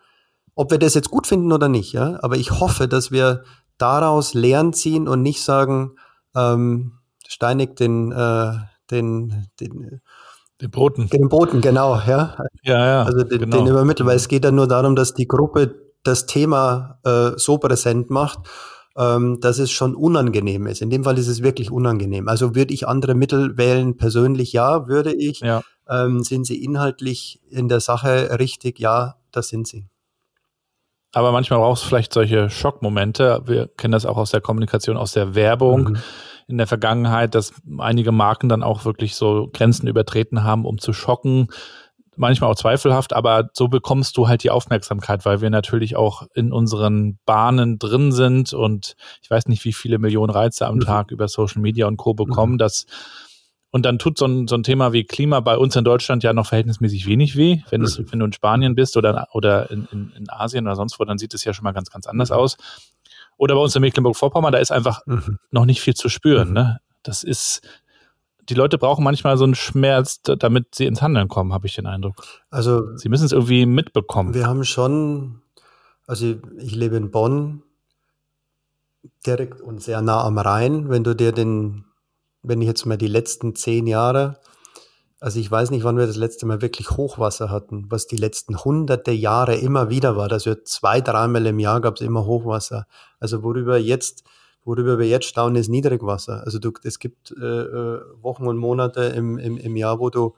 ob wir das jetzt gut finden oder nicht, ja, aber ich hoffe, dass wir daraus Lehren ziehen und nicht sagen, ähm, steinig den, äh, den, den, den Boten. Den Boten, genau, ja. Ja, ja. Also den, genau. den übermitteln, weil es geht ja nur darum, dass die Gruppe das Thema äh, so präsent macht, ähm, dass es schon unangenehm ist. In dem Fall ist es wirklich unangenehm. Also würde ich andere Mittel wählen? Persönlich ja, würde ich. Ja. Ähm, sind sie inhaltlich in der Sache richtig? Ja, das sind sie. Aber manchmal brauchst du vielleicht solche Schockmomente. Wir kennen das auch aus der Kommunikation, aus der Werbung. Mhm. In der Vergangenheit, dass einige Marken dann auch wirklich so Grenzen übertreten haben, um zu schocken. Manchmal auch zweifelhaft, aber so bekommst du halt die Aufmerksamkeit, weil wir natürlich auch in unseren Bahnen drin sind und ich weiß nicht, wie viele Millionen Reize am mhm. Tag über Social Media und Co. bekommen, mhm. dass und dann tut so ein, so ein Thema wie Klima bei uns in Deutschland ja noch verhältnismäßig wenig weh. Wenn, es, wenn du in Spanien bist oder, oder in, in, in Asien oder sonst wo, dann sieht es ja schon mal ganz, ganz anders aus. Oder bei uns in Mecklenburg-Vorpommern, da ist einfach mhm. noch nicht viel zu spüren. Mhm. Ne? Das ist, die Leute brauchen manchmal so einen Schmerz, damit sie ins Handeln kommen, habe ich den Eindruck. Also sie müssen es irgendwie mitbekommen. Wir haben schon, also ich lebe in Bonn, direkt und sehr nah am Rhein. Wenn du dir den wenn ich jetzt mal die letzten zehn Jahre, also ich weiß nicht, wann wir das letzte Mal wirklich Hochwasser hatten, was die letzten hunderte Jahre immer wieder war. Also zwei, dreimal im Jahr gab es immer Hochwasser. Also worüber jetzt, worüber wir jetzt staunen, ist Niedrigwasser. Also du, es gibt äh, äh Wochen und Monate im, im, im Jahr, wo du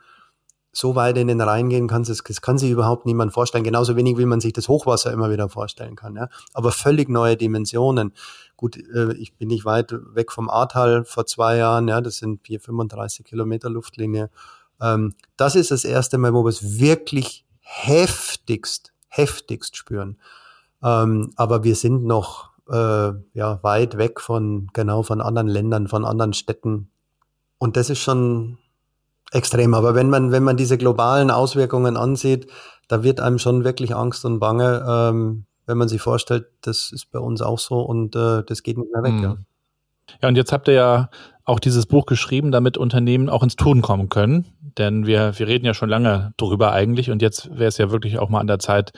so weit in den Rhein gehen kannst, das, das kann sich überhaupt niemand vorstellen. Genauso wenig, wie man sich das Hochwasser immer wieder vorstellen kann. Ja? Aber völlig neue Dimensionen. Gut, äh, ich bin nicht weit weg vom Ahrtal vor zwei Jahren, ja, das sind 4, 35 Kilometer Luftlinie. Ähm, das ist das erste Mal, wo wir es wirklich heftigst, heftigst spüren. Ähm, aber wir sind noch äh, ja, weit weg von, genau, von anderen Ländern, von anderen Städten. Und das ist schon extrem. Aber wenn man, wenn man diese globalen Auswirkungen ansieht, da wird einem schon wirklich Angst und Bange, ähm, wenn man sich vorstellt, das ist bei uns auch so und äh, das geht nicht mehr weg. Mhm. Ja. ja, und jetzt habt ihr ja auch dieses Buch geschrieben, damit Unternehmen auch ins Tun kommen können. Denn wir, wir reden ja schon lange drüber eigentlich und jetzt wäre es ja wirklich auch mal an der Zeit,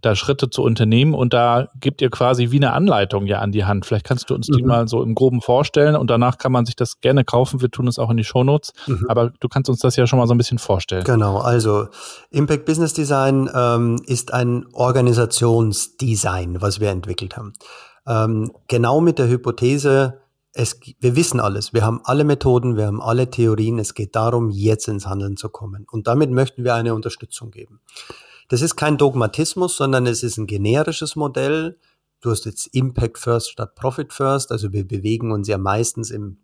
da Schritte zu unternehmen und da gibt ihr quasi wie eine Anleitung ja an die Hand. Vielleicht kannst du uns mhm. die mal so im Groben vorstellen und danach kann man sich das gerne kaufen. Wir tun es auch in die Shownotes, mhm. aber du kannst uns das ja schon mal so ein bisschen vorstellen. Genau, also Impact Business Design ähm, ist ein Organisationsdesign, was wir entwickelt haben. Ähm, genau mit der Hypothese, es, wir wissen alles, wir haben alle Methoden, wir haben alle Theorien, es geht darum, jetzt ins Handeln zu kommen. Und damit möchten wir eine Unterstützung geben. Das ist kein Dogmatismus, sondern es ist ein generisches Modell. Du hast jetzt Impact First statt Profit First. Also wir bewegen uns ja meistens im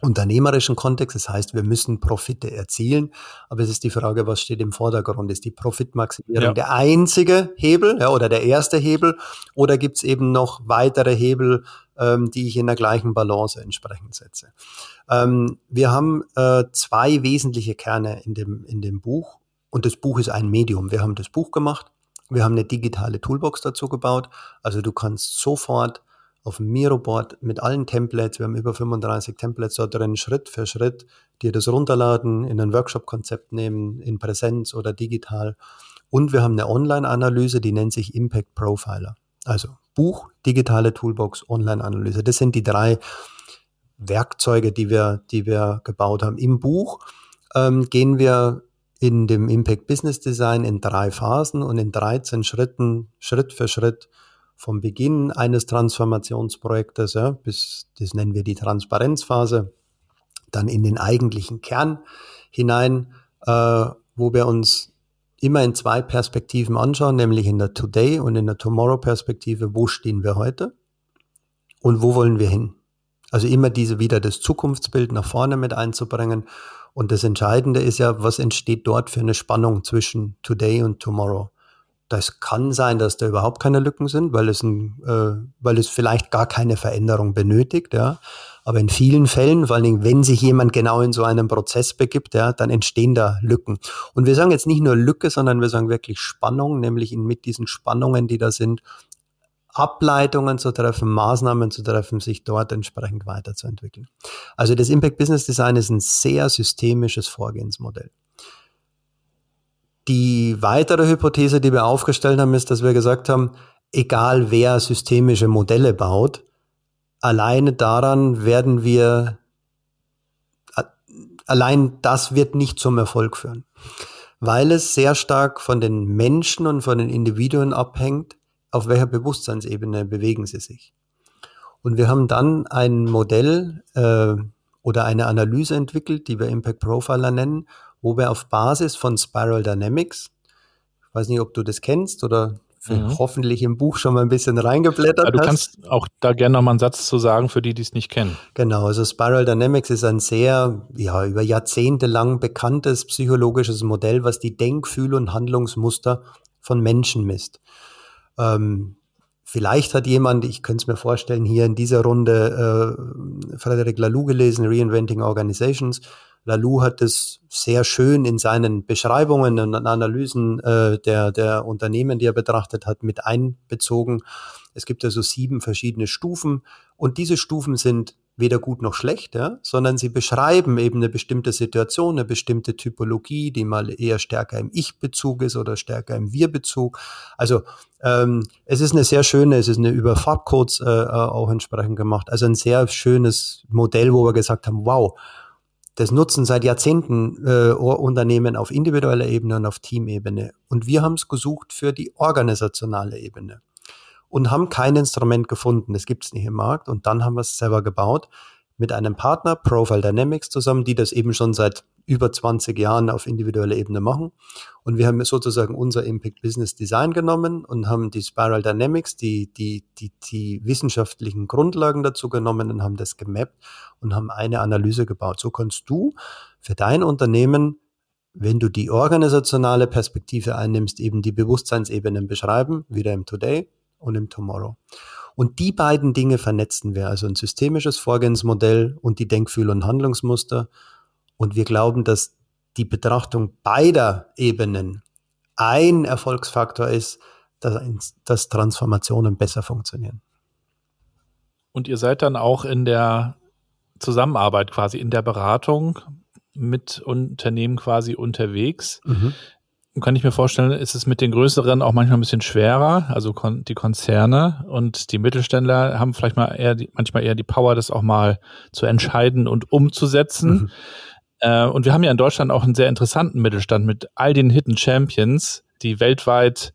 unternehmerischen Kontext. Das heißt, wir müssen Profite erzielen. Aber es ist die Frage, was steht im Vordergrund? Ist die Profitmaximierung ja. der einzige Hebel ja, oder der erste Hebel? Oder gibt es eben noch weitere Hebel, ähm, die ich in der gleichen Balance entsprechend setze? Ähm, wir haben äh, zwei wesentliche Kerne in dem, in dem Buch. Und das Buch ist ein Medium. Wir haben das Buch gemacht. Wir haben eine digitale Toolbox dazu gebaut. Also du kannst sofort auf dem Miroboard mit allen Templates, wir haben über 35 Templates dort drin, Schritt für Schritt dir das runterladen, in ein Workshop-Konzept nehmen, in Präsenz oder digital. Und wir haben eine Online-Analyse, die nennt sich Impact Profiler. Also Buch, digitale Toolbox, Online-Analyse. Das sind die drei Werkzeuge, die wir, die wir gebaut haben. Im Buch ähm, gehen wir in dem Impact Business Design in drei Phasen und in 13 Schritten, Schritt für Schritt vom Beginn eines Transformationsprojektes ja, bis, das nennen wir die Transparenzphase, dann in den eigentlichen Kern hinein, äh, wo wir uns immer in zwei Perspektiven anschauen, nämlich in der Today und in der Tomorrow Perspektive, wo stehen wir heute und wo wollen wir hin. Also immer diese wieder das Zukunftsbild nach vorne mit einzubringen und das Entscheidende ist ja, was entsteht dort für eine Spannung zwischen Today und Tomorrow. Das kann sein, dass da überhaupt keine Lücken sind, weil es, ein, äh, weil es vielleicht gar keine Veränderung benötigt. Ja. Aber in vielen Fällen, vor allen Dingen, wenn sich jemand genau in so einen Prozess begibt, ja, dann entstehen da Lücken. Und wir sagen jetzt nicht nur Lücke, sondern wir sagen wirklich Spannung, nämlich mit diesen Spannungen, die da sind, Ableitungen zu treffen, Maßnahmen zu treffen, sich dort entsprechend weiterzuentwickeln. Also das Impact Business Design ist ein sehr systemisches Vorgehensmodell. Die weitere Hypothese, die wir aufgestellt haben, ist, dass wir gesagt haben, egal wer systemische Modelle baut, alleine daran werden wir, allein das wird nicht zum Erfolg führen, weil es sehr stark von den Menschen und von den Individuen abhängt, auf welcher Bewusstseinsebene bewegen sie sich. Und wir haben dann ein Modell äh, oder eine Analyse entwickelt, die wir Impact Profiler nennen, wo wir auf Basis von Spiral Dynamics, ich weiß nicht, ob du das kennst oder mhm. hoffentlich im Buch schon mal ein bisschen reingeblättert ja, du hast. kannst auch da gerne noch mal einen Satz zu sagen, für die, die es nicht kennen. Genau, also Spiral Dynamics ist ein sehr, ja, über Jahrzehnte lang bekanntes psychologisches Modell, was die Denk-, Fühl- und Handlungsmuster von Menschen misst. Ähm, vielleicht hat jemand, ich könnte es mir vorstellen, hier in dieser Runde äh, Frederic Laloux gelesen, Reinventing Organizations. Laloux hat es sehr schön in seinen Beschreibungen und Analysen äh, der, der Unternehmen, die er betrachtet hat, mit einbezogen. Es gibt also sieben verschiedene Stufen und diese Stufen sind weder gut noch schlecht, ja, sondern sie beschreiben eben eine bestimmte Situation, eine bestimmte Typologie, die mal eher stärker im Ich-Bezug ist oder stärker im Wir-Bezug. Also ähm, es ist eine sehr schöne, es ist eine über Farbcodes äh, äh, auch entsprechend gemacht. Also ein sehr schönes Modell, wo wir gesagt haben, wow, das nutzen seit Jahrzehnten äh, Unternehmen auf individueller Ebene und auf Teamebene. Und wir haben es gesucht für die organisationale Ebene und haben kein Instrument gefunden. Das gibt es nicht im Markt. Und dann haben wir es selber gebaut mit einem Partner, Profile Dynamics, zusammen, die das eben schon seit über 20 Jahren auf individueller Ebene machen. Und wir haben sozusagen unser Impact Business Design genommen und haben die Spiral Dynamics, die, die, die, die wissenschaftlichen Grundlagen dazu genommen und haben das gemappt und haben eine Analyse gebaut. So kannst du für dein Unternehmen wenn du die organisationale Perspektive einnimmst, eben die Bewusstseinsebenen beschreiben, wieder im Today, und im Tomorrow. Und die beiden Dinge vernetzen wir, also ein systemisches Vorgehensmodell und die Denkfühl- und Handlungsmuster. Und wir glauben, dass die Betrachtung beider Ebenen ein Erfolgsfaktor ist, dass, dass Transformationen besser funktionieren. Und ihr seid dann auch in der Zusammenarbeit quasi, in der Beratung mit Unternehmen quasi unterwegs. Mhm kann ich mir vorstellen, ist es mit den größeren auch manchmal ein bisschen schwerer. Also kon die Konzerne und die Mittelständler haben vielleicht mal eher die, manchmal eher die Power, das auch mal zu entscheiden und umzusetzen. Mhm. Äh, und wir haben ja in Deutschland auch einen sehr interessanten Mittelstand mit all den Hidden Champions, die weltweit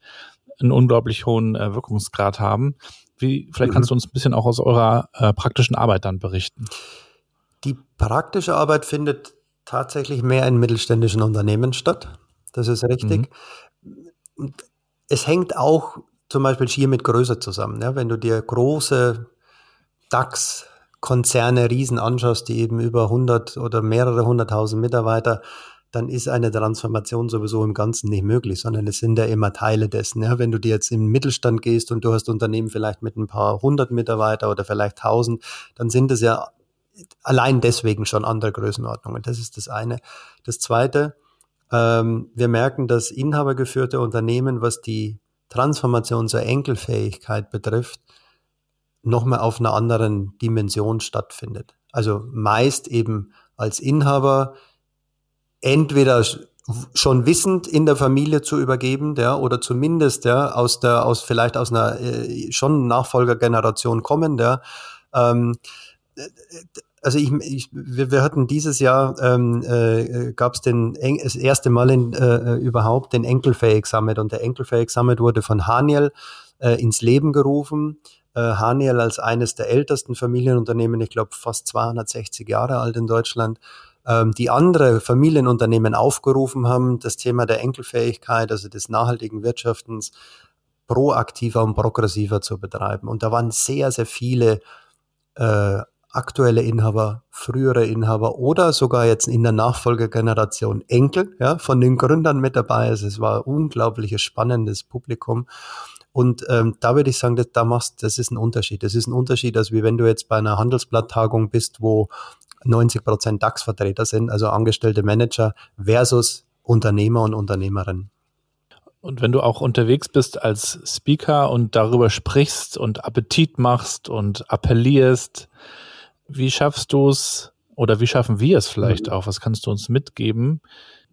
einen unglaublich hohen äh, Wirkungsgrad haben. Wie, vielleicht kannst mhm. du uns ein bisschen auch aus eurer äh, praktischen Arbeit dann berichten. Die praktische Arbeit findet tatsächlich mehr in mittelständischen Unternehmen statt. Das ist richtig. Mhm. Es hängt auch zum Beispiel schier mit Größe zusammen. Ja? Wenn du dir große DAX-Konzerne, Riesen anschaust, die eben über 100 oder mehrere hunderttausend Mitarbeiter, dann ist eine Transformation sowieso im Ganzen nicht möglich, sondern es sind ja immer Teile dessen. Ja? Wenn du dir jetzt im Mittelstand gehst und du hast Unternehmen vielleicht mit ein paar hundert Mitarbeiter oder vielleicht tausend, dann sind es ja allein deswegen schon andere Größenordnungen. Das ist das eine. Das zweite, ähm, wir merken, dass inhabergeführte Unternehmen, was die Transformation zur Enkelfähigkeit betrifft, nochmal auf einer anderen Dimension stattfindet. Also meist eben als Inhaber entweder schon wissend in der Familie zu übergeben, ja, oder zumindest ja, aus der, aus vielleicht aus einer äh, schon Nachfolgergeneration kommen, ja, ähm, also ich, ich wir, wir hatten dieses Jahr ähm, äh, gab es das erste Mal in, äh, überhaupt den Enkelfähig Summit und der Enkelfähig Summit wurde von Haniel äh, ins Leben gerufen. Äh, Haniel als eines der ältesten Familienunternehmen, ich glaube fast 260 Jahre alt in Deutschland, ähm, die andere Familienunternehmen aufgerufen haben, das Thema der Enkelfähigkeit, also des nachhaltigen Wirtschaftens, proaktiver und progressiver zu betreiben. Und da waren sehr, sehr viele äh, aktuelle Inhaber, frühere Inhaber oder sogar jetzt in der Nachfolgegeneration Enkel ja, von den Gründern mit dabei. Also es war unglaubliches spannendes Publikum. Und ähm, da würde ich sagen, dass, da machst, das ist ein Unterschied. Das ist ein Unterschied, als wie wenn du jetzt bei einer Handelsblatttagung bist, wo 90 Prozent DAX-Vertreter sind, also angestellte Manager versus Unternehmer und Unternehmerinnen. Und wenn du auch unterwegs bist als Speaker und darüber sprichst und Appetit machst und appellierst, wie schaffst du es oder wie schaffen wir es vielleicht mhm. auch? Was kannst du uns mitgeben,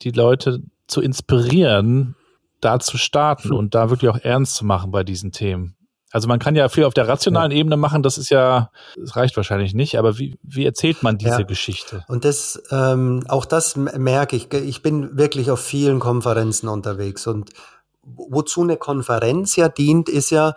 die Leute zu inspirieren, da zu starten und da wirklich auch ernst zu machen bei diesen Themen? Also man kann ja viel auf der rationalen ja. Ebene machen, das ist ja, das reicht wahrscheinlich nicht, aber wie, wie erzählt man diese ja. Geschichte? Und das, ähm, auch das merke ich. Ich bin wirklich auf vielen Konferenzen unterwegs und wozu eine Konferenz ja dient, ist ja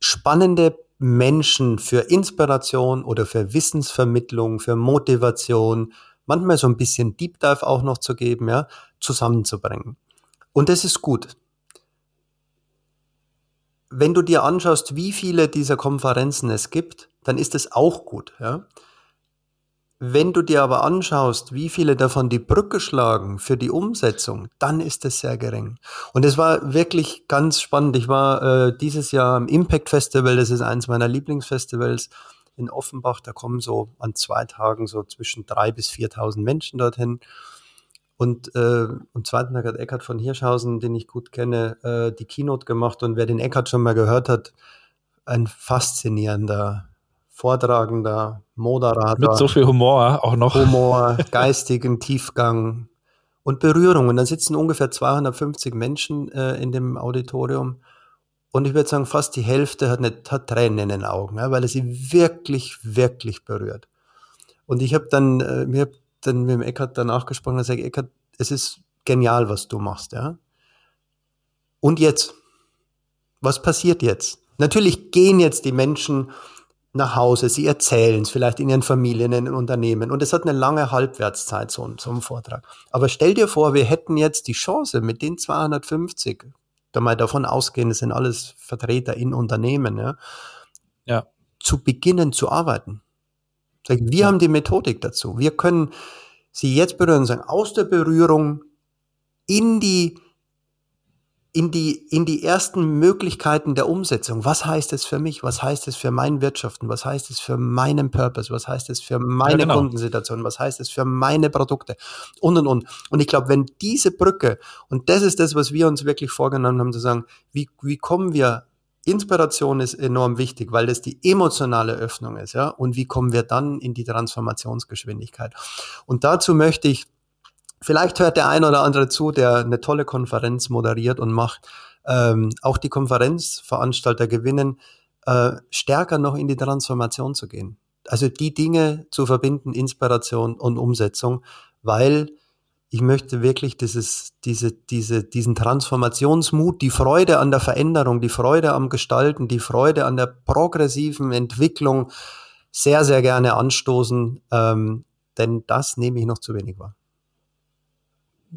spannende Menschen für Inspiration oder für Wissensvermittlung, für Motivation, manchmal so ein bisschen Deep Dive auch noch zu geben, ja, zusammenzubringen. Und das ist gut. Wenn du dir anschaust, wie viele dieser Konferenzen es gibt, dann ist es auch gut, ja. Wenn du dir aber anschaust, wie viele davon die Brücke schlagen für die Umsetzung, dann ist es sehr gering. Und es war wirklich ganz spannend. Ich war äh, dieses Jahr am Impact Festival, das ist eins meiner Lieblingsfestivals in Offenbach. Da kommen so an zwei Tagen so zwischen drei bis 4.000 Menschen dorthin. Und äh, am zweiten Tag hat Eckhard von Hirschhausen, den ich gut kenne, äh, die Keynote gemacht. Und wer den Eckhard schon mal gehört hat, ein faszinierender Vortragender, Moderator. Mit so viel Humor auch noch. Humor, [LAUGHS] geistigen Tiefgang und Berührung. Und dann sitzen ungefähr 250 Menschen äh, in dem Auditorium. Und ich würde sagen, fast die Hälfte hat, nicht, hat Tränen in den Augen, ja, weil er sie wirklich, wirklich berührt. Und ich habe dann, äh, mir dann mit dem Eckart danach gesprochen und gesagt, Eckart, es ist genial, was du machst, ja. Und jetzt? Was passiert jetzt? Natürlich gehen jetzt die Menschen nach Hause, sie erzählen es vielleicht in ihren Familien, in den Unternehmen und es hat eine lange Halbwertszeit, so, so ein Vortrag. Aber stell dir vor, wir hätten jetzt die Chance mit den 250, da mal davon ausgehen, es sind alles Vertreter in Unternehmen, ja, ja. zu beginnen zu arbeiten. Wir ja. haben die Methodik dazu. Wir können sie jetzt berühren und sagen, aus der Berührung in die in die, in die ersten Möglichkeiten der Umsetzung. Was heißt es für mich? Was heißt es für mein Wirtschaften? Was heißt es für meinen Purpose? Was heißt es für meine ja, genau. Kundensituation? Was heißt es für meine Produkte? Und, und, und. Und ich glaube, wenn diese Brücke, und das ist das, was wir uns wirklich vorgenommen haben, zu sagen, wie, wie kommen wir Inspiration ist enorm wichtig, weil das die emotionale Öffnung ist, ja. Und wie kommen wir dann in die Transformationsgeschwindigkeit? Und dazu möchte ich Vielleicht hört der ein oder andere zu, der eine tolle Konferenz moderiert und macht. Ähm, auch die Konferenzveranstalter gewinnen, äh, stärker noch in die Transformation zu gehen. Also die Dinge zu verbinden, Inspiration und Umsetzung, weil ich möchte wirklich dieses, diese, diese, diesen Transformationsmut, die Freude an der Veränderung, die Freude am Gestalten, die Freude an der progressiven Entwicklung sehr, sehr gerne anstoßen, ähm, denn das nehme ich noch zu wenig wahr.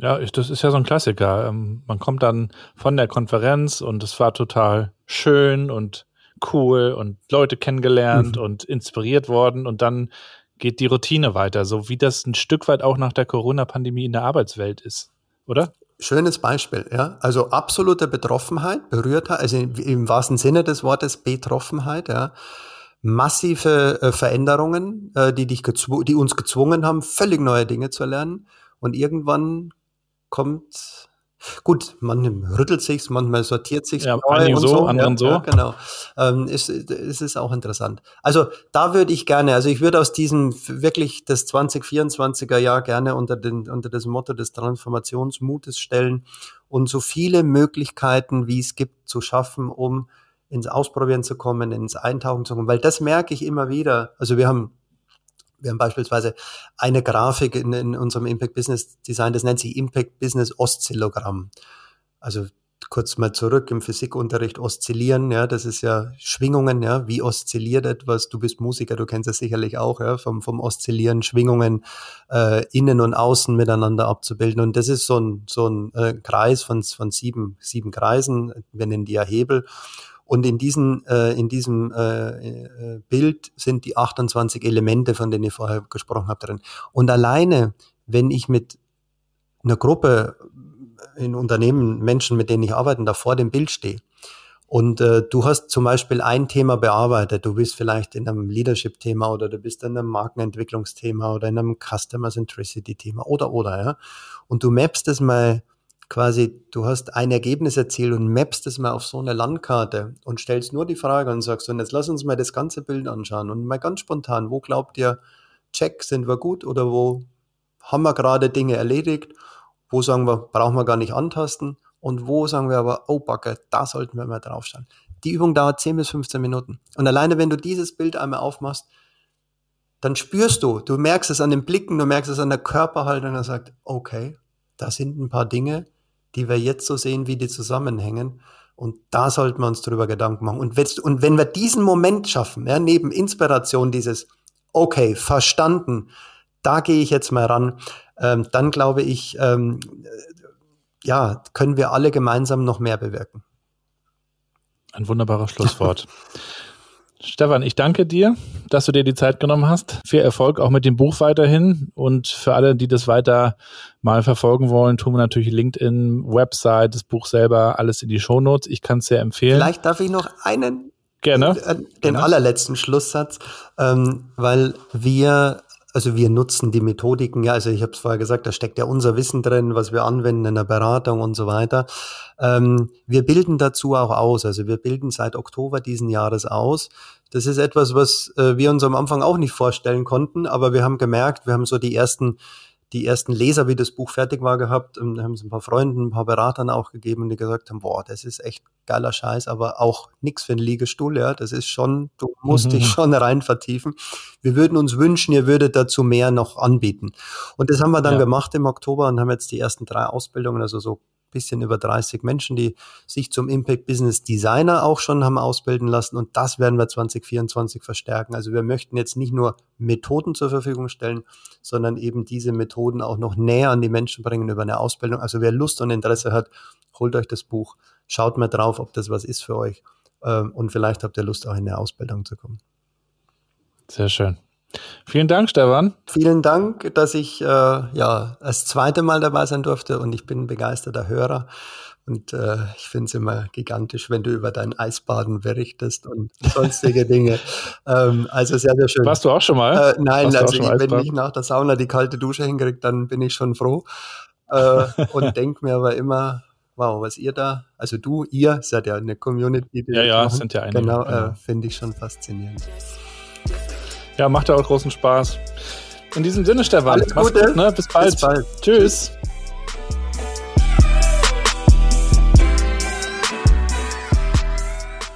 Ja, ich, das ist ja so ein Klassiker. Ähm, man kommt dann von der Konferenz und es war total schön und cool und Leute kennengelernt mhm. und inspiriert worden und dann geht die Routine weiter, so wie das ein Stück weit auch nach der Corona-Pandemie in der Arbeitswelt ist, oder? Schönes Beispiel, ja. Also absolute Betroffenheit, Berührtheit, also im wahrsten Sinne des Wortes Betroffenheit, ja. Massive äh, Veränderungen, äh, die dich die uns gezwungen haben, völlig neue Dinge zu lernen. Und irgendwann kommt. Gut, man rüttelt sich's, manchmal sortiert sich's. Ja, einigen so, so, anderen ja, so. Ja, genau. Ähm, ist, ist, ist auch interessant. Also da würde ich gerne, also ich würde aus diesem wirklich das 2024er Jahr gerne unter, den, unter das Motto des Transformationsmutes stellen und so viele Möglichkeiten, wie es gibt, zu schaffen, um ins Ausprobieren zu kommen, ins Eintauchen zu kommen. Weil das merke ich immer wieder. Also wir haben wir haben beispielsweise eine Grafik in, in unserem Impact Business Design, das nennt sich Impact Business Oszillogramm. Also kurz mal zurück im Physikunterricht oszillieren, ja, das ist ja Schwingungen, ja, wie oszilliert etwas? Du bist Musiker, du kennst es sicherlich auch, ja, vom, vom Oszillieren, Schwingungen äh, innen und außen miteinander abzubilden. Und das ist so ein, so ein äh, Kreis von, von sieben, sieben Kreisen, wir nennen die ja Hebel. Und in, diesen, äh, in diesem äh, äh Bild sind die 28 Elemente, von denen ich vorher gesprochen habe, drin. Und alleine, wenn ich mit einer Gruppe in Unternehmen, Menschen, mit denen ich arbeite, da vor dem Bild stehe, und äh, du hast zum Beispiel ein Thema bearbeitet. Du bist vielleicht in einem Leadership-Thema oder du bist in einem Markenentwicklungsthema oder in einem Customer Centricity-Thema oder oder ja. Und du mappst es mal quasi, du hast ein Ergebnis erzielt und mappst es mal auf so eine Landkarte und stellst nur die Frage und sagst, und jetzt lass uns mal das ganze Bild anschauen und mal ganz spontan, wo glaubt ihr, check, sind wir gut oder wo haben wir gerade Dinge erledigt, wo sagen wir, brauchen wir gar nicht antasten und wo sagen wir aber, oh Backe, da sollten wir mal draufschauen. Die Übung dauert 10 bis 15 Minuten. Und alleine, wenn du dieses Bild einmal aufmachst, dann spürst du, du merkst es an den Blicken, du merkst es an der Körperhaltung und sagst, okay, da sind ein paar Dinge, die wir jetzt so sehen, wie die zusammenhängen. Und da sollten wir uns drüber Gedanken machen. Und, und wenn wir diesen Moment schaffen, ja, neben Inspiration dieses, okay, verstanden, da gehe ich jetzt mal ran, ähm, dann glaube ich, ähm, ja, können wir alle gemeinsam noch mehr bewirken. Ein wunderbares Schlusswort. [LAUGHS] Stefan, ich danke dir, dass du dir die Zeit genommen hast. Viel Erfolg auch mit dem Buch weiterhin. Und für alle, die das weiter mal verfolgen wollen, tun wir natürlich LinkedIn, Website, das Buch selber, alles in die Shownotes. Ich kann es sehr empfehlen. Vielleicht darf ich noch einen, Gerne. Äh, den Gerne. allerletzten Schlusssatz, ähm, weil wir also wir nutzen die Methodiken, ja, also ich habe es vorher gesagt, da steckt ja unser Wissen drin, was wir anwenden in der Beratung und so weiter. Ähm, wir bilden dazu auch aus, also wir bilden seit Oktober diesen Jahres aus. Das ist etwas, was äh, wir uns am Anfang auch nicht vorstellen konnten, aber wir haben gemerkt, wir haben so die ersten die ersten Leser, wie das Buch fertig war, gehabt. Und da haben es ein paar Freunden, ein paar Beratern auch gegeben, die gesagt haben, boah, das ist echt geiler Scheiß, aber auch nichts für einen Liegestuhl, ja. Das ist schon, du musst mhm. dich schon rein vertiefen. Wir würden uns wünschen, ihr würdet dazu mehr noch anbieten. Und das haben wir dann ja. gemacht im Oktober und haben jetzt die ersten drei Ausbildungen, also so bisschen über 30 Menschen, die sich zum Impact Business Designer auch schon haben ausbilden lassen. Und das werden wir 2024 verstärken. Also wir möchten jetzt nicht nur Methoden zur Verfügung stellen, sondern eben diese Methoden auch noch näher an die Menschen bringen über eine Ausbildung. Also wer Lust und Interesse hat, holt euch das Buch, schaut mal drauf, ob das was ist für euch. Ähm, und vielleicht habt ihr Lust, auch in eine Ausbildung zu kommen. Sehr schön. Vielen Dank, Stefan. Vielen Dank, dass ich äh, ja das zweite Mal dabei sein durfte und ich bin ein begeisterter Hörer. Und äh, ich finde es immer gigantisch, wenn du über dein Eisbaden berichtest und sonstige [LAUGHS] Dinge. Ähm, also sehr, sehr schön. Warst du auch schon mal? Äh, nein, also ich, wenn ich nach der Sauna die kalte Dusche hinkriege, dann bin ich schon froh. Äh, und [LAUGHS] denke mir aber immer, wow, was ihr da, also du, ihr seid ja eine Community. Die ja, ja, machen. sind ja einige. Genau, genau. Äh, finde ich schon faszinierend. Ja, macht ja auch großen Spaß. In diesem Sinne, Stefan, Alles Gute. gut, ne? Bis bald. Bis bald. Tschüss.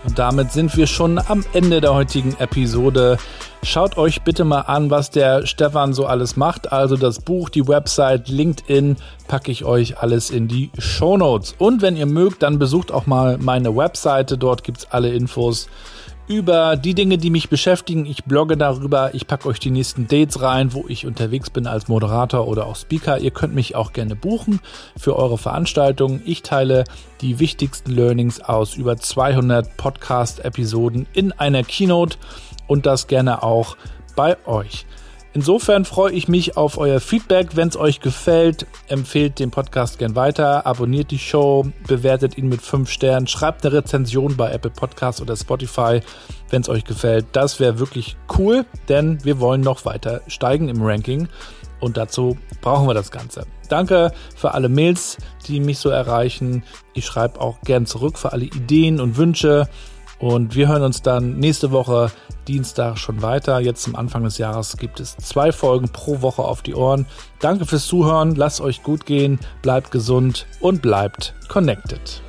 Und damit sind wir schon am Ende der heutigen Episode. Schaut euch bitte mal an, was der Stefan so alles macht. Also das Buch, die Website, LinkedIn, packe ich euch alles in die Show Notes. Und wenn ihr mögt, dann besucht auch mal meine Webseite. Dort gibt es alle Infos über die Dinge, die mich beschäftigen. Ich blogge darüber. Ich packe euch die nächsten Dates rein, wo ich unterwegs bin als Moderator oder auch Speaker. Ihr könnt mich auch gerne buchen für eure Veranstaltungen. Ich teile die wichtigsten Learnings aus über 200 Podcast-Episoden in einer Keynote und das gerne auch bei euch. Insofern freue ich mich auf euer Feedback. Wenn es euch gefällt, empfehlt den Podcast gern weiter, abonniert die Show, bewertet ihn mit 5 Sternen, schreibt eine Rezension bei Apple Podcasts oder Spotify, wenn es euch gefällt. Das wäre wirklich cool, denn wir wollen noch weiter steigen im Ranking und dazu brauchen wir das Ganze. Danke für alle Mails, die mich so erreichen. Ich schreibe auch gern zurück für alle Ideen und Wünsche. Und wir hören uns dann nächste Woche Dienstag schon weiter. Jetzt zum Anfang des Jahres gibt es zwei Folgen pro Woche auf die Ohren. Danke fürs Zuhören, lasst euch gut gehen, bleibt gesund und bleibt connected.